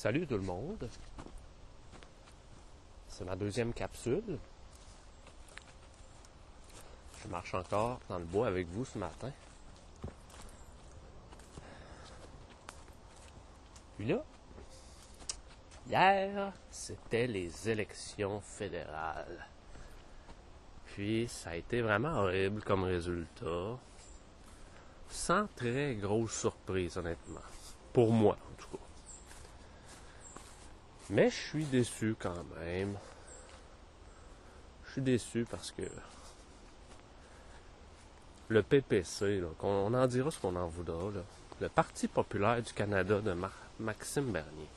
Salut tout le monde. C'est ma deuxième capsule. Je marche encore dans le bois avec vous ce matin. Puis là, hier, c'était les élections fédérales. Puis ça a été vraiment horrible comme résultat. Sans très grosse surprise, honnêtement. Pour moi, en tout cas. Mais je suis déçu quand même. Je suis déçu parce que le PPC, on en dira ce qu'on en voudra, là, le Parti populaire du Canada de Maxime Bernier,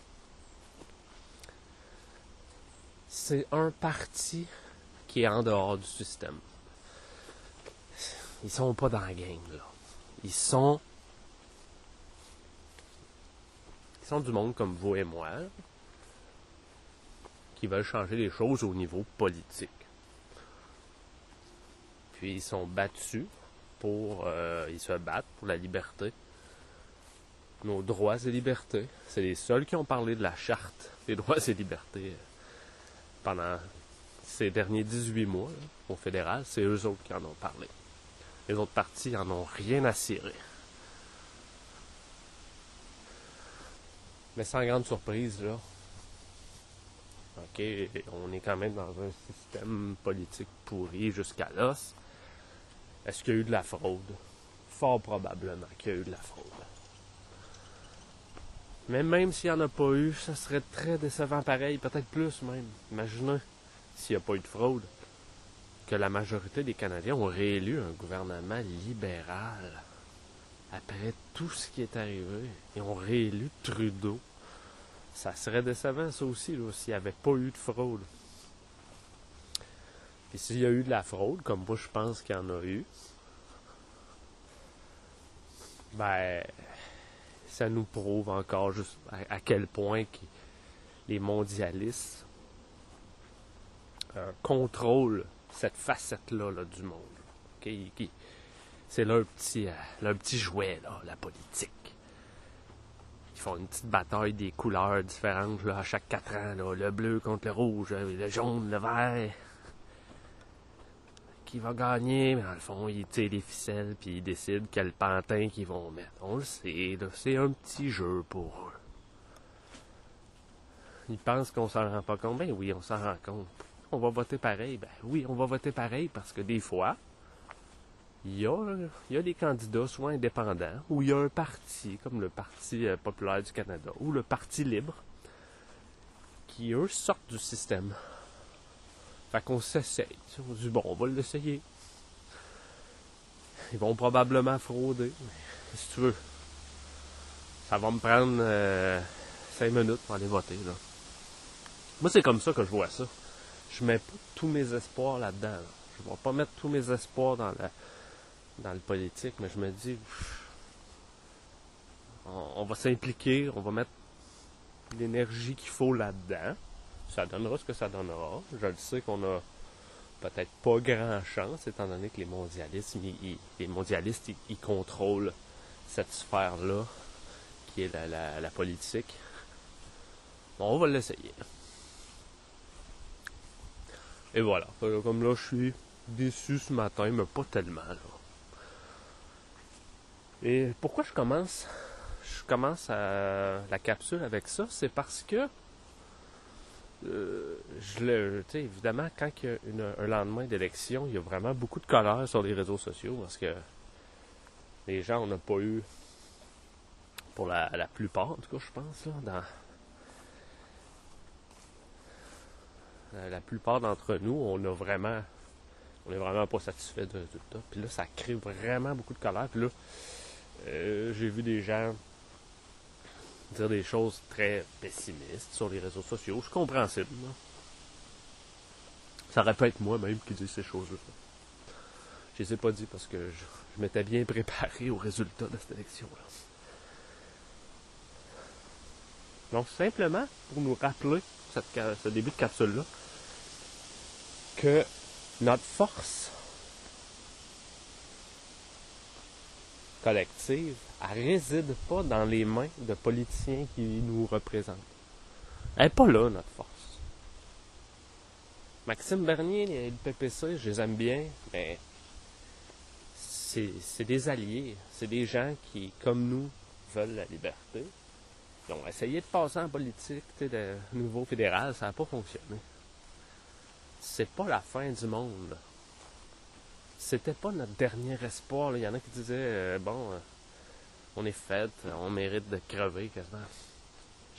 c'est un parti qui est en dehors du système. Ils sont pas dans la gang, là. Ils sont. Ils sont du monde comme vous et moi, qui veulent changer les choses au niveau politique. Puis ils sont battus pour. Euh, ils se battent pour la liberté. Nos droits et libertés. C'est les seuls qui ont parlé de la charte des droits et libertés pendant ces derniers 18 mois au fédéral. C'est eux autres qui en ont parlé. Les autres partis en ont rien à cirer. Mais sans grande surprise, là, OK, on est quand même dans un système politique pourri jusqu'à l'os. Est-ce qu'il y a eu de la fraude? Fort probablement qu'il y a eu de la fraude. Mais même s'il n'y en a pas eu, ça serait très décevant pareil, peut-être plus même. Imaginez s'il n'y a pas eu de fraude que la majorité des Canadiens ont réélu un gouvernement libéral après tout ce qui est arrivé. Ils ont réélu Trudeau. Ça serait décevant, ça aussi, s'il n'y avait pas eu de fraude. Puis s'il y a eu de la fraude, comme moi je pense qu'il y en a eu, ben, ça nous prouve encore juste à, quel point les mondialistes euh, contrôlent cette facette-là du monde. c'est leur petit, euh, leur petit jouet, là, la politique. Font une petite bataille des couleurs différentes à chaque quatre ans. le bleu contre le rouge, le jaune, le vert. Qui va gagner? Mais dans le fond, ils tirent les ficelles puis ils décident quel pantin qu'ils vont mettre. On le sait, c'est un petit jeu pour eux. Ils pensent qu'on s'en rend pas compte. Ben oui, on s'en rend compte on va voter pareil. Ben oui, on va voter pareil parce que des fois, il y a, des candidats soit indépendants ou il y a un parti, comme le Parti euh, populaire du Canada ou le Parti libre, qui eux sortent du système. Fait qu'on s'essaye. On dit bon, on va l'essayer. Ils vont probablement frauder. si tu veux, ça va me prendre euh, cinq minutes pour aller voter. Moi, c'est comme ça que je vois ça je mets pas tous mes espoirs là-dedans. Je vais pas mettre tous mes espoirs dans la dans le politique, mais je me dis on, va s'impliquer, on va mettre l'énergie qu'il faut là-dedans. Ça donnera ce que ça donnera. Je le sais qu'on a peut-être pas grand chance, étant donné que les mondialistes, les mondialistes, ils, contrôlent cette sphère-là, qui est la, la politique. Bon, on va l'essayer. Et voilà. Comme là, je suis déçu ce matin, mais pas tellement. Et pourquoi je commence Je commence la capsule avec ça, c'est parce que euh, je évidemment, quand il y a un lendemain d'élection, il y a vraiment beaucoup de colère sur les réseaux sociaux parce que les gens, on n'a pas eu, pour la, plupart, en tout cas, je pense, là, dans, la plupart d'entre nous, on a vraiment, on est vraiment pas satisfait de tout Puis là, ça crée vraiment beaucoup de colère. Puis là, euh, j'ai vu des gens dire des choses très pessimistes sur les réseaux sociaux. Je comprends ça. Aurait pu être moi même qui dis ces choses-là. Je les ai pas dit parce que je, m'étais bien préparé au résultat de cette élection-là. Donc, simplement, pour nous rappeler ce début de capsule-là, que notre force collective, elle réside pas dans les mains de politiciens qui nous représentent. Elle n'est pas là, notre force. Maxime Bernier et le PPC, je les aime bien, mais c'est des alliés. C'est des gens qui, comme nous, veulent la liberté. Ils ont essayé de passer en politique de nouveau fédéral, ça n'a pas fonctionné. C'est pas la fin du monde. C'était pas notre dernier espoir. Il y en a qui disaient euh, bon, euh, on est fait, on mérite de crever quasiment.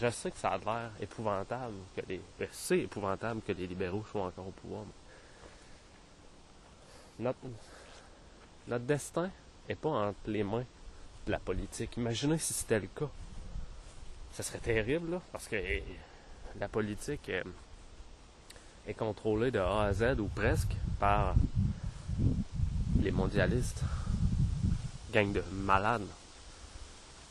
Je sais que ça a l'air épouvantable que les. Ben, c'est épouvantable que les libéraux soient encore au pouvoir. Notre, notre destin n'est pas entre les mains de la politique. Imaginez si c'était le cas. Ça serait terrible, là, parce que la politique est contrôlée de A à Z ou presque par les mondialistes. Gang de malades.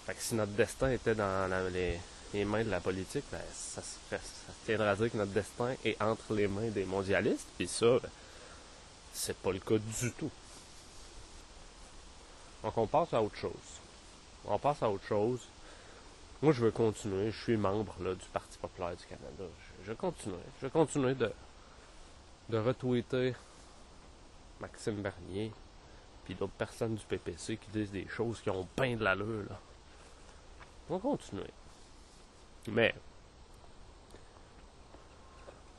Fait que si notre destin était dans les, mains de la politique, ben, ça, ça, tiendrait à dire que notre destin est entre les mains des mondialistes, puis ça, ben, c'est pas le cas du tout. Donc on passe à autre chose. On passe à autre chose. Moi, je veux continuer. Je suis membre du Parti populaire du Canada. Je, je continue. Je vais continuer de, de retweeter Maxime Bernier puis d'autres personnes du PPC qui disent des choses qui ont peint de l'allure. Là. On va continuer. Mais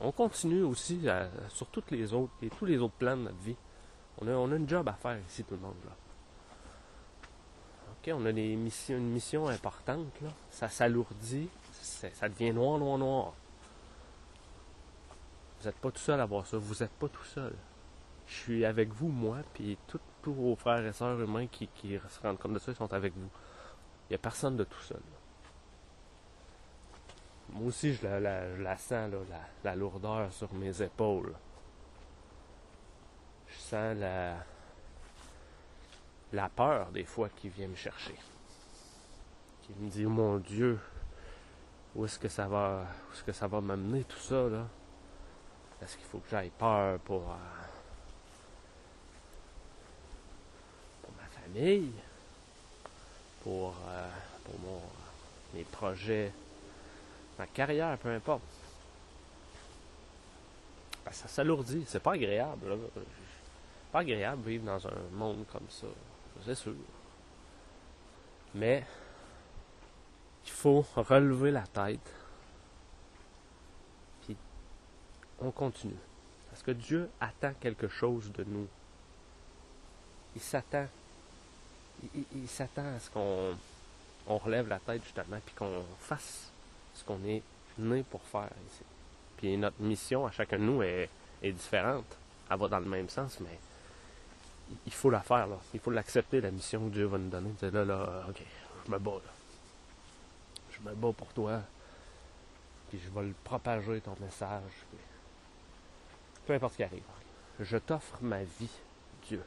on continue aussi sur toutes les autres et tous les autres plans de notre vie. On a, on a une job à faire ici, tout le monde. Là. OK, on a des missions, une mission importante. Là. Ça s'alourdit. Ça devient noir, noir, noir. Vous n'êtes pas tout seul à voir ça. Vous n'êtes pas tout seul. Je suis avec vous, moi, puis tous vos frères et sœurs humains qui, se rendent compte de ça, ils sont avec vous. Il n'y a personne de tout seul. Moi aussi, je la, sens, la, lourdeur sur mes épaules. Je sens la, la peur des fois qui vient me chercher. Qui me dit, mon Dieu, où est-ce que ça va, où est-ce que ça va m'amener tout ça, là? Est-ce qu'il faut que j'aille peur pour, euh, pour ma pour, euh, pour mon, mes projets ma carrière, peu importe. Ça s'alourdit, c'est pas agréable. Là. Pas agréable vivre dans un monde comme ça, c'est sûr. Mais il faut relever la tête. Puis on continue. Parce que Dieu attend quelque chose de nous. Il s'attend. Il, s'attend à ce qu'on on relève la tête justement, puis qu'on fasse ce qu'on est né pour faire ici. Puis notre mission à chacun de nous est, différente. Elle va dans le même sens, mais il faut la faire. Il faut l'accepter, la mission que Dieu va nous donner. Là, là, ok, je me bats, là. Je me bats pour toi. Puis je vais le propager, ton message. Peu importe ce qui arrive. Je t'offre ma vie, Dieu.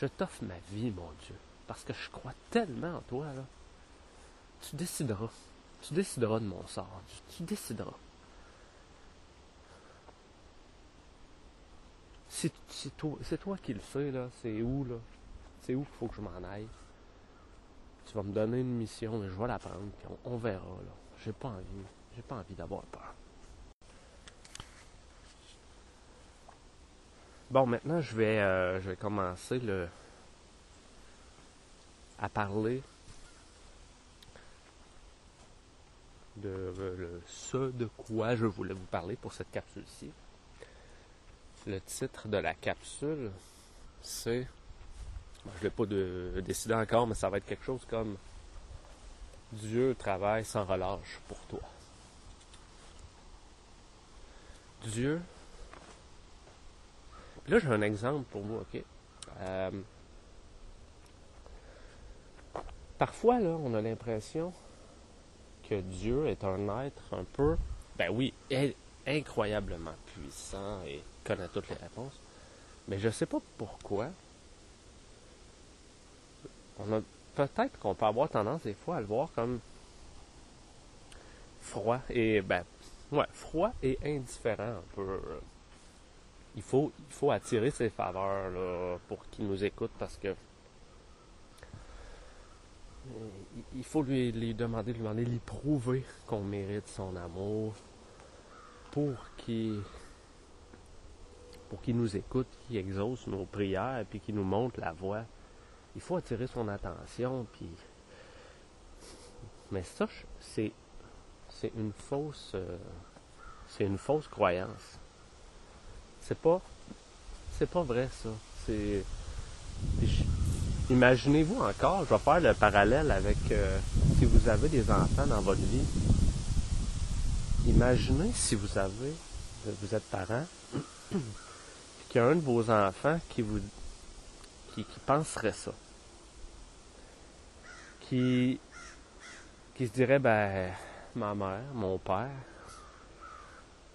Je t'offre ma vie, mon Dieu. Parce que je crois tellement en toi, là. Tu décideras. Tu décideras de mon sort. Tu, décideras. C'est toi, qui le sais, là. C'est où, là? C'est où qu'il faut que je m'en aille? Tu vas me donner une mission, mais je vais la prendre, puis on, verra, là. J'ai pas envie. J'ai pas envie d'avoir peur. Bon, maintenant, je vais, euh, je vais commencer le, à parler de ce de quoi je voulais vous parler pour cette capsule-ci. Le titre de la capsule, c'est. Je ne l'ai pas décidé encore, mais ça va être quelque chose comme Dieu travaille sans relâche pour toi. Dieu. Là, j'ai un exemple pour vous, ok? Euh, parfois, là, on a l'impression Dieu est un être un peu, ben oui, incroyablement puissant et connaît toutes les réponses. Mais je ne sais pas pourquoi. On a peut-être qu'on peut avoir tendance des fois à le voir comme froid et ben ouais, froid et indifférent un peu. Il faut, il faut attirer ses faveurs pour qu'il nous écoute parce que il faut lui, lui demander, lui demander, lui prouver qu'on mérite son amour pour qu'il pour qu'il nous écoute, qu'il exauce nos prières, puis qu'il nous montre la voie. Il faut attirer son attention, puis mais ça, c'est c'est une fausse euh, c'est une fausse croyance. C'est pas c'est pas vrai ça. C'est imaginez-vous encore, je vais faire le parallèle avec euh, si vous avez des enfants dans votre vie. Imaginez si vous avez vous êtes parent qu'il y a un de vos enfants qui vous qui, qui penserait ça. Qui qui se dirait, ben, ma mère, mon père,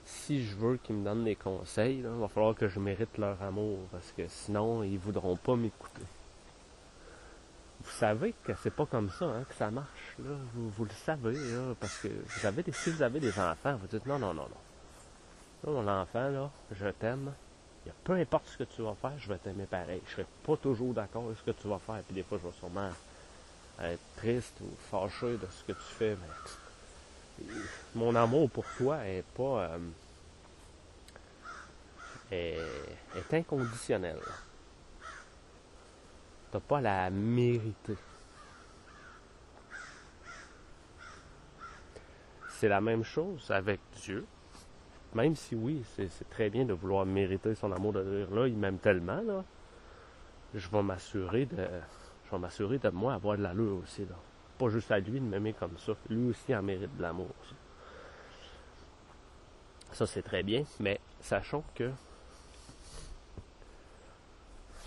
si je veux qu'ils me donnent des conseils, il va falloir que je mérite leur amour, parce que sinon, ils voudront pas m'écouter. Vous savez que c'est pas comme ça hein, que ça marche, là. Vous, le savez, là, parce que si vous avez des enfants, vous dites non, non, non, non. mon enfant, là, je t'aime. Peu importe ce que tu vas faire, je vais t'aimer pareil. Je serai pas toujours d'accord avec ce que tu vas faire. Puis des fois, je vais sûrement être triste ou fâché de ce que tu fais, mais mon amour pour toi est pas euh, est, inconditionnel. T'as pas la mériter. C'est la même chose avec Dieu. Même si oui, c'est très bien de vouloir mériter son amour de dire là, il m'aime tellement, là. Je vais m'assurer de je vais m'assurer de moi avoir de l'allure aussi. Là. Pas juste à lui de m'aimer comme ça. Lui aussi en mérite de l'amour. Ça, c'est très bien, mais sachons que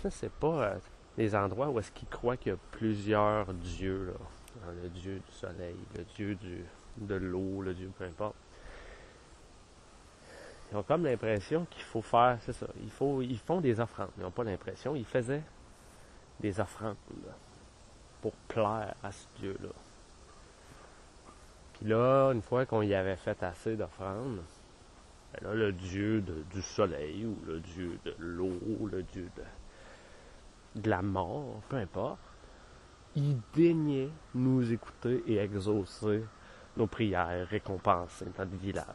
ça, c'est pas euh, les endroits où est-ce qu'ils croient qu'il y a plusieurs dieux. Là. Le dieu du soleil, le dieu du, de l'eau, le dieu peu importe. Ils ont comme l'impression qu'il faut faire, c'est ça, il faut, ils font des offrandes. Ils n'ont pas l'impression, ils faisaient des offrandes pour plaire à ce Dieu-là. Puis là, une fois qu'on y avait fait assez d'offrandes, ben là, le Dieu du soleil ou le Dieu de l'eau, le Dieu de, de la mort, peu importe, il daignait nous écouter et exaucer nos prières, récompenser notre village.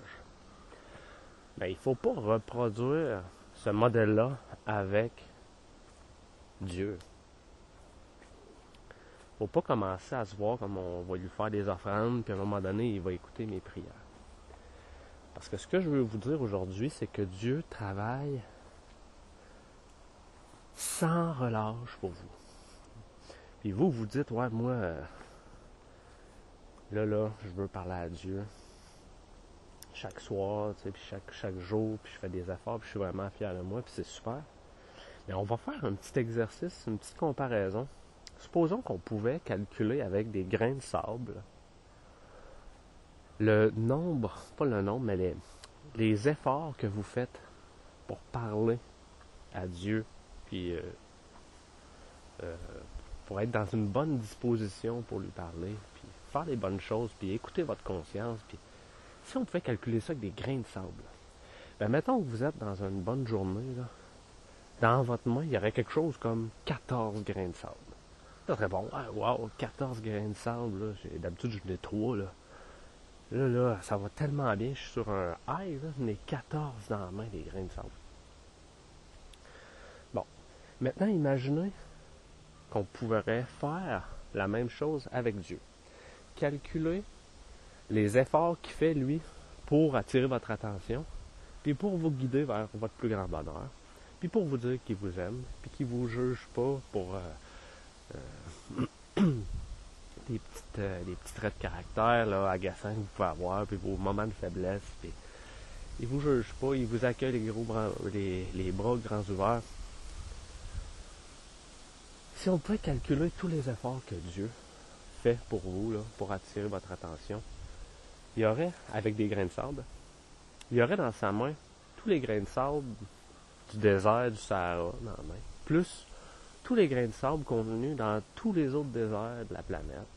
Mais ben, il ne faut pas reproduire ce modèle-là avec Dieu faut pas commencer à se voir comme on va lui faire des offrandes, puis à un moment donné, il va écouter mes prières. Parce que ce que je veux vous dire aujourd'hui, c'est que Dieu travaille sans relâche pour vous. Puis vous, vous dites, ouais, moi, euh, là, là, je veux parler à Dieu chaque soir, tu sais, puis chaque, chaque jour, puis je fais des efforts, puis je suis vraiment fier de moi, puis c'est super. Mais on va faire un petit exercice, une petite comparaison supposons qu'on pouvait calculer avec des grains de sable le nombre, pas le nombre, mais les, efforts que vous faites pour parler à Dieu, puis euh, euh, pour être dans une bonne disposition pour lui parler, puis faire les bonnes choses, puis écouter votre conscience, puis si on pouvait calculer ça avec des grains de sable, ben mettons que vous êtes dans une bonne journée, dans votre main, il y aurait quelque chose comme 14 grains de sable. Ça serait bon. Ah, wow, 14 grains de sable. D'habitude, je n'ai 3. Là. là, là, ça va tellement bien. Je suis sur un high. Là, j'en ai 14 dans la main, des grains de sable. Bon. Maintenant, imaginez qu'on pourrait faire la même chose avec Dieu. Calculer les efforts qu'il fait, lui, pour attirer votre attention, puis pour vous guider vers votre plus grand bonheur, puis pour vous dire qu'il vous aime, puis qu'il vous juge pas pour... Euh, des, petites, euh, des petits traits de caractère là, agaçants que vous pouvez avoir, puis vos moments de faiblesse. Puis, ils vous jugent pas, ils vous accueillent les, gros bras, les, les bras grands ouverts. Si on pouvait calculer tous les efforts que Dieu fait pour vous, là, pour attirer votre attention, il y aurait, avec des grains de sable, il y aurait dans sa main tous les grains de sable du désert du Sahara dans la main, plus tous les grains de sable contenus dans tous les autres déserts de la planète,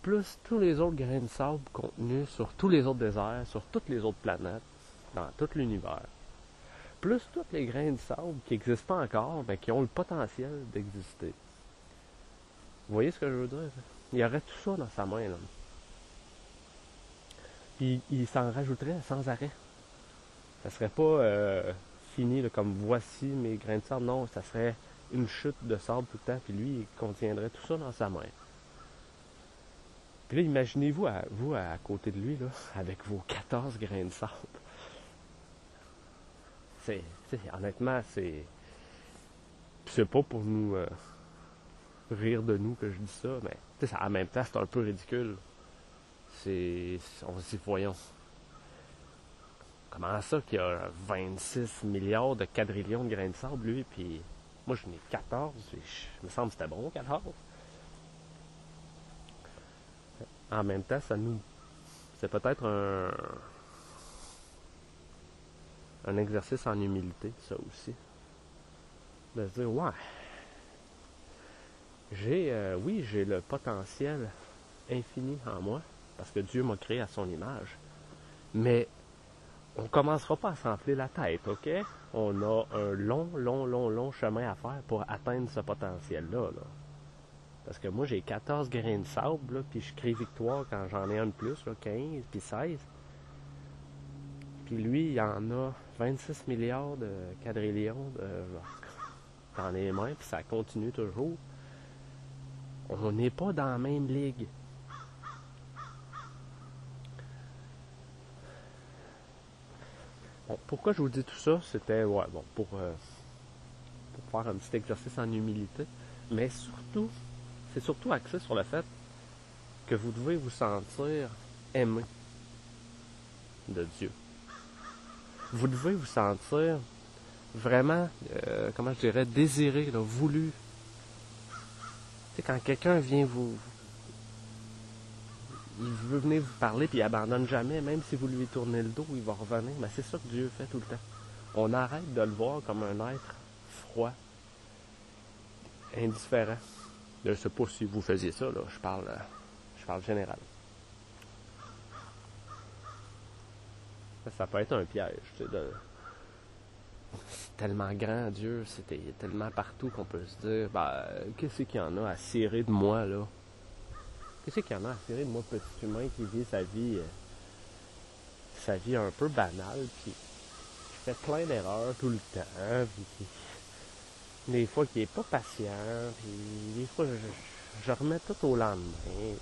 plus tous les autres grains de sable contenus sur tous les autres déserts, sur toutes les autres planètes, dans tout l'univers, plus tous les grains de sable qui n'existent pas encore, mais qui ont le potentiel d'exister. Vous voyez ce que je veux dire? il aurait tout ça dans sa main. Là. Puis il s'en rajouterait sans arrêt. Ça serait pas euh, fini comme voici mes grains de sable. Non, ça serait une chute de sable tout le temps. Puis lui, il contiendrait tout ça dans sa main. Puis là, imaginez-vous à, vous à côté de lui, là, avec vos 14 grains de sable. C'est, honnêtement, c'est. C'est pas pour nous euh, rire de nous que je dis ça, mais en même temps, c'est un peu ridicule. C'est. On se dit, voyons. Comment ça qu'il y a 26 milliards de quadrillions de grains de sable, lui, puis moi, je n'ai 14, je, me semble que c'était bon, 14 en même temps, ça nous. C'est peut-être un. un exercice en humilité, ça aussi. De se dire, ouais. J'ai. Euh, oui, j'ai le potentiel infini en moi, parce que Dieu m'a créé à son image. Mais on commencera pas à s'enfler la tête, OK? On a un long, long, long, long chemin à faire pour atteindre ce potentiel-là. Là. Parce que moi, j'ai 14 grains de sable, puis je crée victoire quand j'en ai un de plus, 15, puis 16. Puis lui, il en a 26 milliards de quadrillions de, dans les mains, puis ça continue toujours. On n'est pas dans la même ligue. Pourquoi je vous dis tout ça? C'était ouais, bon, pour, euh, pour faire un petit exercice en humilité, mais surtout c'est surtout axé sur le fait que vous devez vous sentir aimé de Dieu. Vous devez vous sentir vraiment, euh, comment je dirais, désiré, voulu. C'est quand quelqu'un vient vous, il veut venir vous parler puis il abandonne jamais, même si vous lui tournez le dos, il va revenir. Mais c'est ça que Dieu fait tout le temps. On arrête de le voir comme un être froid, indifférent. Je ne sais pas si vous faisiez ça, là. Je parle, euh, je parle général. Ça peut être un piège. C'est tellement grand, Dieu, c'était tellement partout qu'on peut se dire, bah, qu'est-ce qu'il y en a à cirer de moi, là? Qu'est-ce qu'il y en a à cirer de moi, petit humain qui vit sa vie, euh, sa vie un peu banale, puis qui fait plein d'erreurs tout le temps, puis des fois qui est pas patient, puis des fois je, remets tout au lendemain.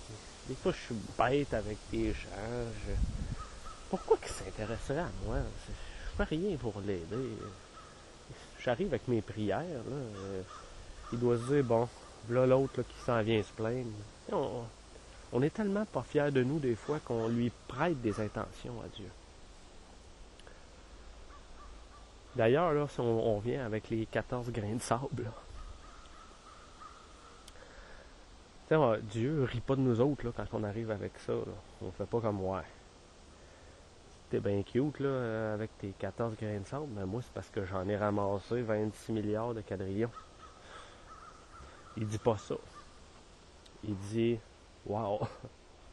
Des fois je suis bête avec des gens. Pourquoi qu'il s'intéresserait à moi? Je fais rien pour l'aider. J'arrive avec mes prières, là. Il doit se dire, bon, là l'autre qui s'en vient se plaindre. On est tellement pas fiers de nous des fois qu'on lui prête des intentions à Dieu. D'ailleurs, là, si on, revient avec les 14 grains de sable, là, Dieu rit pas de nous autres là, quand on arrive avec ça. Là. On fait pas comme ouais. T'es bien cute là, avec tes 14 grains de sable, mais moi c'est parce que j'en ai ramassé 26 milliards de quadrillions. Il dit pas ça. Il dit Wow!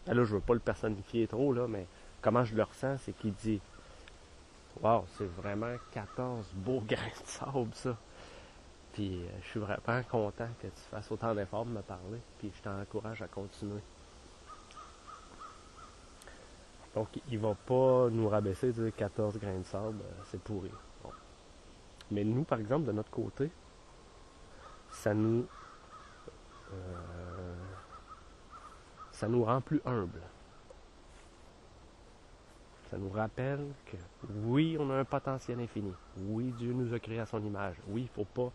Ben là, je veux pas le personnifier trop, là, mais comment je le ressens, c'est qu'il dit Wow, c'est vraiment 14 beaux grains de sable, ça. Puis euh, je suis vraiment content que tu fasses autant d'efforts de me parler. Puis je t'encourage à continuer. Donc, il va pas nous rabaisser de 14 grains de sable, euh, c'est pourri. Mais nous, par exemple, de notre côté, ça nous. Euh, ça nous rend plus humbles. Ça nous rappelle que oui, on a un potentiel infini. Oui, Dieu nous a créés à son image. Oui, il faut pas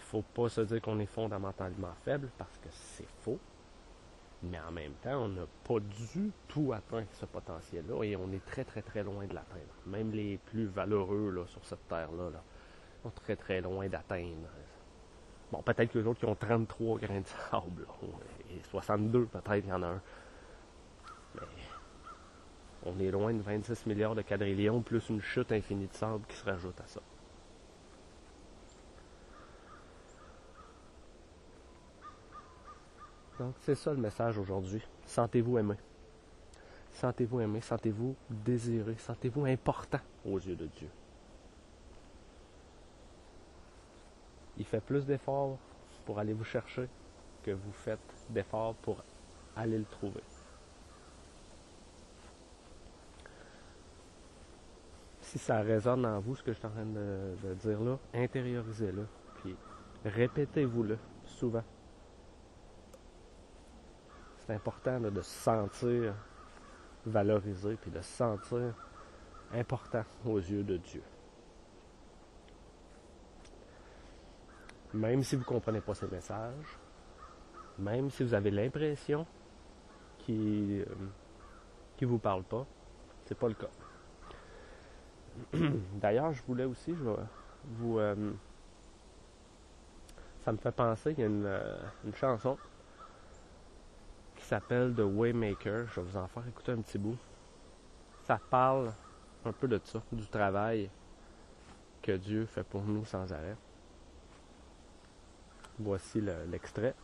faut pas se dire qu'on est fondamentalement faible parce que c'est faux. Mais en même temps, on n'a pas du tout atteint ce potentiel-là et on est très très très loin de l'atteindre. Même les plus valeureux là, sur cette terre-là là, sont très très loin d'atteindre. Bon, peut-être que les autres qui ont 33 grains de sable, et 62 peut-être, il y en a un. Mais on est loin de 26 milliards de quadrillions, plus une chute infinie de sable qui se rajoute à ça. Donc, c'est ça le message aujourd'hui. Sentez-vous aimé. Sentez-vous aimé, sentez-vous désiré, sentez-vous important aux yeux de Dieu. Il fait plus d'efforts pour aller vous chercher que vous faites d'efforts pour aller le trouver. Si ça résonne en vous, ce que je suis en train de, dire là, intériorisez-le, puis répétez-vous-le souvent. C'est important de se sentir valorisé, puis de se sentir important aux yeux de Dieu. Même si vous ne comprenez pas ces messages, même si vous avez l'impression qu'il ne vous parle pas, c'est pas le cas. D'ailleurs, je voulais aussi, je vous. Euh, ça me fait penser, il y a une, euh, une chanson qui s'appelle The Waymaker. Je vais vous en faire écouter un petit bout. Ça parle un peu de ça, du travail que Dieu fait pour nous sans arrêt. Voici l'extrait.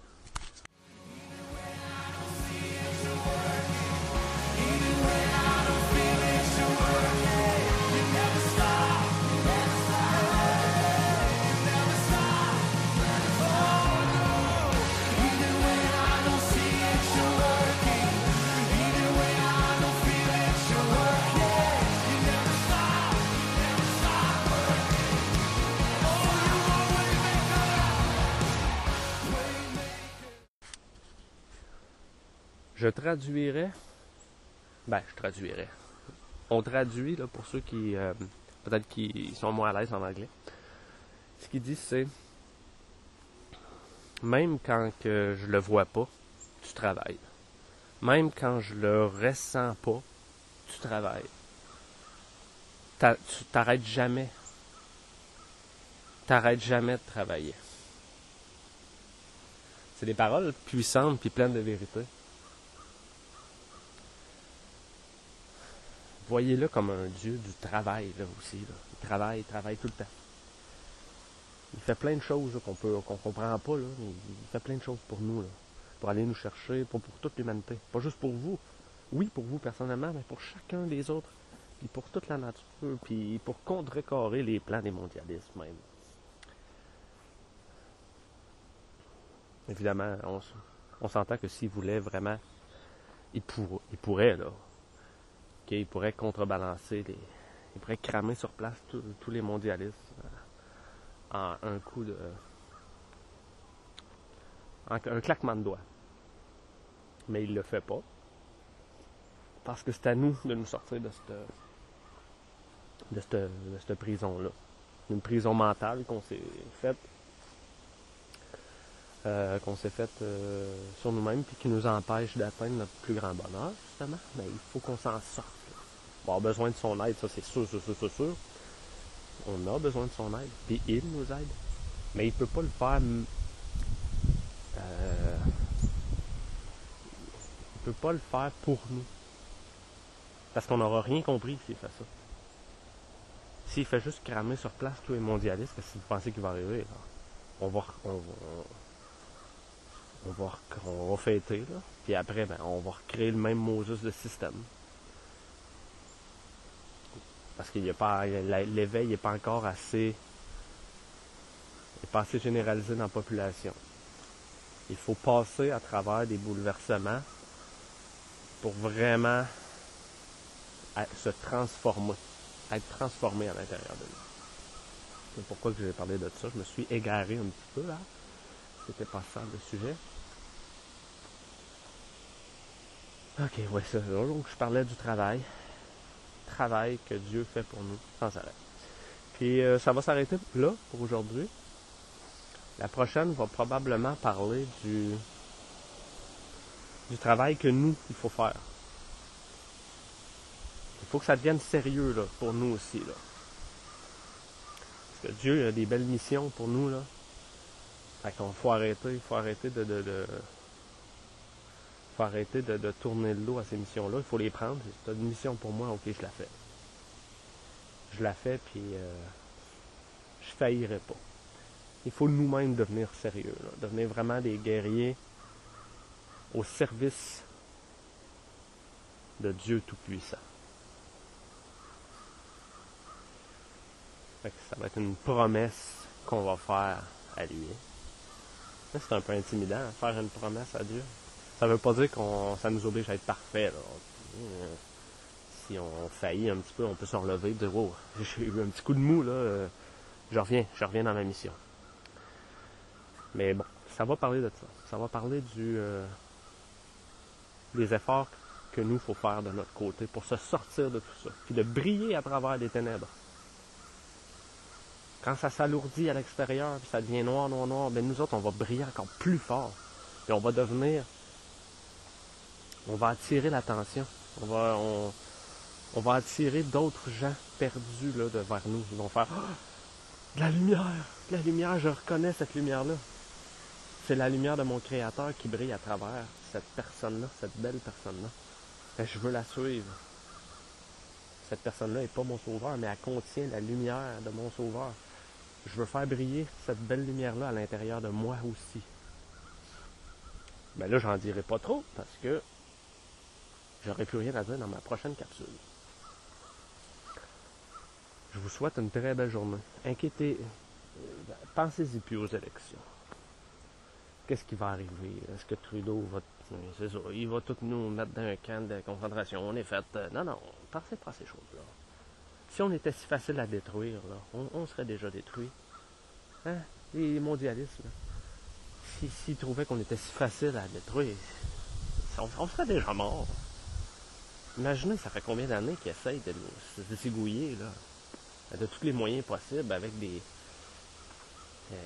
Je traduirais. Ben, je traduirais. On traduit, là, pour ceux qui, euh, peut-être qui sont moins à l'aise en anglais. Ce qu'il dit, c'est même quand que je le vois pas, tu travailles. Même quand je le ressens pas, tu travailles. Tu t'arrêtes jamais. T'arrêtes jamais de travailler. C'est des paroles puissantes puis pleines de vérité. Voyez-le comme un Dieu du travail là aussi. Il travaille, il travaille tout le temps. Il fait plein de choses qu'on peut qu'on comprend pas, là, il fait plein de choses pour nous, là, pour aller nous chercher, pour, pour toute l'humanité. Pas juste pour vous. Oui, pour vous personnellement, mais pour chacun des autres. Puis pour toute la nature, puis pour contrecarrer les plans des mondialistes même. Évidemment, on, s'entend que s'il voulait vraiment, il, pour, il pourrait, là, il pourrait contrebalancer, les, il pourrait cramer sur place tous les mondialistes euh, en un coup de. En un claquement de doigts. Mais il le fait pas. Parce que c'est à nous de nous sortir de cette, de cette, prison-là. Une prison mentale qu'on s'est faite euh, qu'on s'est fait euh, sur nous-mêmes puis qui nous empêche d'atteindre notre plus grand bonheur, justement, mais il faut qu'on s'en sorte. On a besoin de son aide, ça c'est sûr, sûr, sûr, sûr, On a besoin de son aide, puis il nous aide. Mais il peut pas le faire. Euh, il peut pas le faire pour nous. Parce qu'on n'aura rien compris s'il fait ça. S'il fait juste cramer sur place tous les mondialistes, qu'est-ce que vous pensez qu'il va arriver? On va, on va, on va, on va fêter, là. Puis après, ben, on va recréer le même Moses de système. Parce qu'il a pas, l'éveil n'est pas encore assez, pas assez généralisé dans la population. Il faut passer à travers des bouleversements pour vraiment se transformer, être transformé à l'intérieur de nous. C'est pourquoi j'ai parlé de ça. Je me suis égaré un petit peu là. C'était pas ça le sujet. Ok, ouais, ça. Donc, je parlais du travail. Travail que Dieu fait pour nous sans arrêt. Puis, euh, ça va s'arrêter là pour aujourd'hui. La prochaine va probablement parler du, du travail que nous, il faut faire. Il faut que ça devienne sérieux là, pour nous aussi. Là. Parce que Dieu a des belles missions pour nous. Là. Fait qu'on faut arrêter, il faut arrêter de, de, de faut arrêter de, tourner le dos à ces missions-là. Il faut les prendre. C'est une mission pour moi, ok, je la fais. Je la fais, puis euh, je faillirai pas. Il faut nous-mêmes devenir sérieux, devenir vraiment des guerriers au service de Dieu Tout-Puissant. Ça va être une promesse qu'on va faire à lui. C'est un peu intimidant, faire une promesse à Dieu. Ça veut pas dire qu'on ça nous oblige à être parfait. Si on faillit un petit peu, on peut se relever et dire Oh, j'ai eu un petit coup de mou, là, je reviens, je reviens dans ma mission. Mais bon, ça va parler de ça. Ça va parler du euh, des efforts que nous, faut faire de notre côté pour se sortir de tout ça, puis de briller à travers les ténèbres. Quand ça s'alourdit à l'extérieur, puis ça devient noir, noir, noir, ben nous autres, on va briller encore plus fort. Puis on va devenir, on va attirer l'attention. On va, attirer d'autres gens perdus là, vers nous. Ils vont faire ah! de la lumière, de la lumière, je reconnais cette lumière-là. C'est la lumière de mon Créateur qui brille à travers cette personne-là, cette belle personne-là. Je veux la suivre. Cette personne-là n'est pas mon sauveur, mais elle contient la lumière de mon sauveur. Je veux faire briller cette belle lumière-là à l'intérieur de moi aussi. Mais ben là, j'en dirai pas trop parce que j'aurai plus rien à dire dans ma prochaine capsule. Je vous souhaite une très belle journée. Inquiétez, pensez-y plus aux élections. Qu'est-ce qui va arriver? Est-ce que Trudeau va c'est ça. Il va tout nous mettre dans un camp de concentration. On est fait. Euh, non, non, pensez pas à ces choses-là. Si on était si facile à détruire, on, serait déjà détruit. Hein? Les mondialistes, S'ils trouvaient qu'on était si facile à détruire, on, serait déjà mort. Imaginez, ça fait combien d'années qu'ils essayent de nous s'égouiller, là, de tous les moyens possibles, avec des. Euh,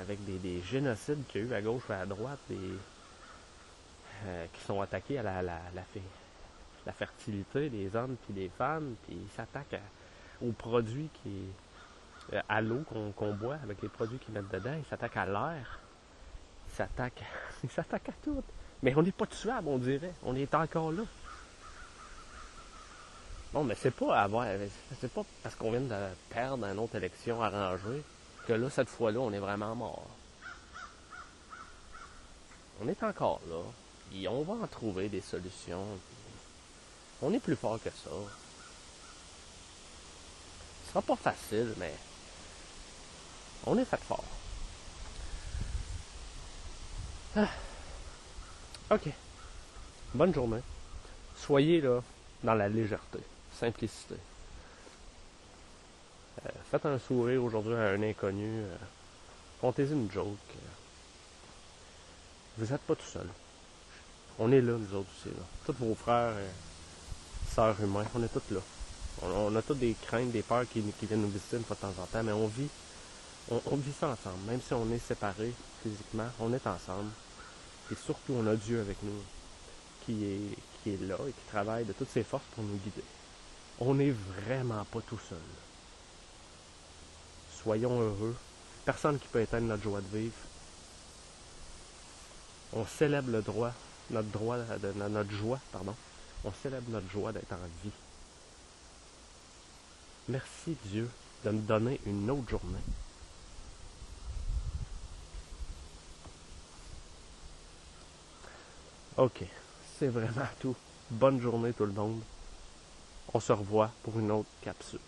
avec des, génocides qu'il y a eu à gauche et à droite, euh, qui sont attaqués à la, la, fertilité des hommes puis des femmes, puis ils s'attaquent aux produits qui euh, à l'eau qu'on boit avec les produits qu'ils mettent dedans, ils s'attaquent à l'air, ils s'attaquent, s'attaquent à tout. Mais on n'est pas tuable, on dirait. On est encore là. Bon, mais c'est pas avoir, c'est pas parce qu'on vient de perdre une autre élection arrangée que là, cette fois-là, on est vraiment mort. On est encore là on va en trouver des solutions. On est plus fort que ça. Ce sera pas facile, mais on est fait fort. Ah. Ok. Bonne journée. Soyez là dans la légèreté, simplicité. Euh, faites un sourire aujourd'hui à un inconnu. Euh, une joke. Vous n'êtes pas tout seul. On est là, nous autres aussi. Là. Tous vos frères et sœurs humains, on est tous là. On, a tous des craintes, des peurs qui, viennent nous visiter une fois de temps en temps, mais on vit, on, vit ça ensemble. Même si on est séparés physiquement, on est ensemble. Et surtout, on a Dieu avec nous, qui est là et qui travaille de toutes ses forces pour nous guider. On n'est vraiment pas tout seul. Soyons heureux. Personne qui peut éteindre notre joie de vivre. On célèbre le droit notre droit, de, notre joie, pardon. On célèbre notre joie d'être en vie. Merci Dieu de me donner une autre journée. Ok, c'est vraiment tout. Bonne journée tout le monde. On se revoit pour une autre capsule.